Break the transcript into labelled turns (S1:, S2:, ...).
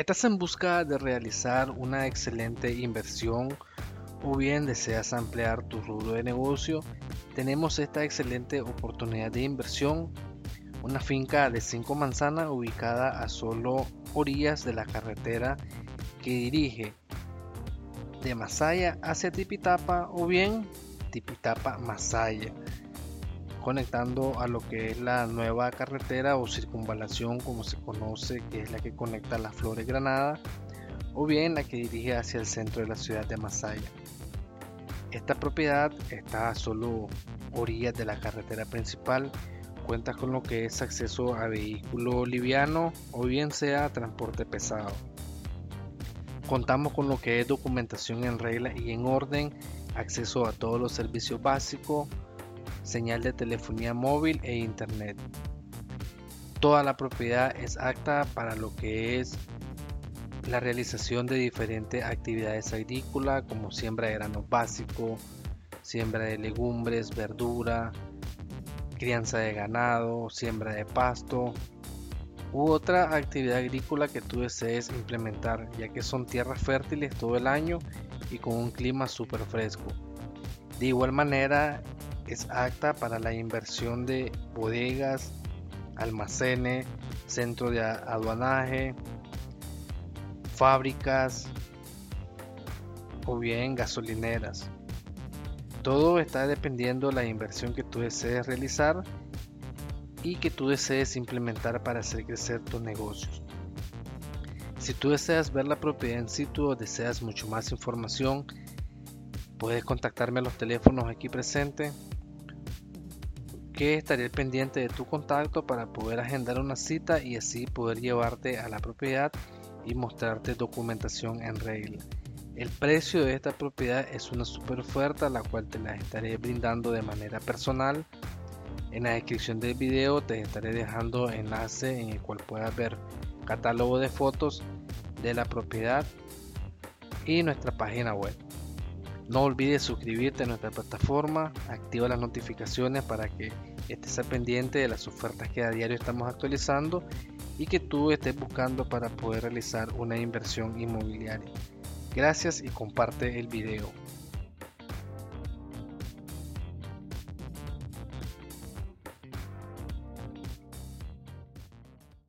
S1: ¿Estás en busca de realizar una excelente inversión o bien deseas ampliar tu rubro de negocio? Tenemos esta excelente oportunidad de inversión, una finca de 5 manzanas ubicada a solo orillas de la carretera que dirige de Masaya hacia Tipitapa o bien Tipitapa Masaya conectando a lo que es la nueva carretera o circunvalación como se conoce, que es la que conecta las Flores Granada, o bien la que dirige hacia el centro de la ciudad de Masaya. Esta propiedad está a solo orillas de la carretera principal, cuenta con lo que es acceso a vehículo liviano o bien sea transporte pesado. Contamos con lo que es documentación en regla y en orden, acceso a todos los servicios básicos, señal de telefonía móvil e internet. Toda la propiedad es apta para lo que es la realización de diferentes actividades agrícolas como siembra de grano básico, siembra de legumbres, verdura, crianza de ganado, siembra de pasto u otra actividad agrícola que tú desees implementar, ya que son tierras fértiles todo el año y con un clima súper fresco. De igual manera, es apta para la inversión de bodegas, almacenes, centro de aduanaje, fábricas o bien gasolineras. Todo está dependiendo de la inversión que tú desees realizar y que tú desees implementar para hacer crecer tus negocios. Si tú deseas ver la propiedad en situ o deseas mucho más información, puedes contactarme a los teléfonos aquí presentes que estaré pendiente de tu contacto para poder agendar una cita y así poder llevarte a la propiedad y mostrarte documentación en regla. El precio de esta propiedad es una super oferta la cual te la estaré brindando de manera personal. En la descripción del video te estaré dejando enlace en el cual puedas ver catálogo de fotos de la propiedad y nuestra página web. No olvides suscribirte a nuestra plataforma, activa las notificaciones para que estés al pendiente de las ofertas que a diario estamos actualizando y que tú estés buscando para poder realizar una inversión inmobiliaria. Gracias y comparte el video.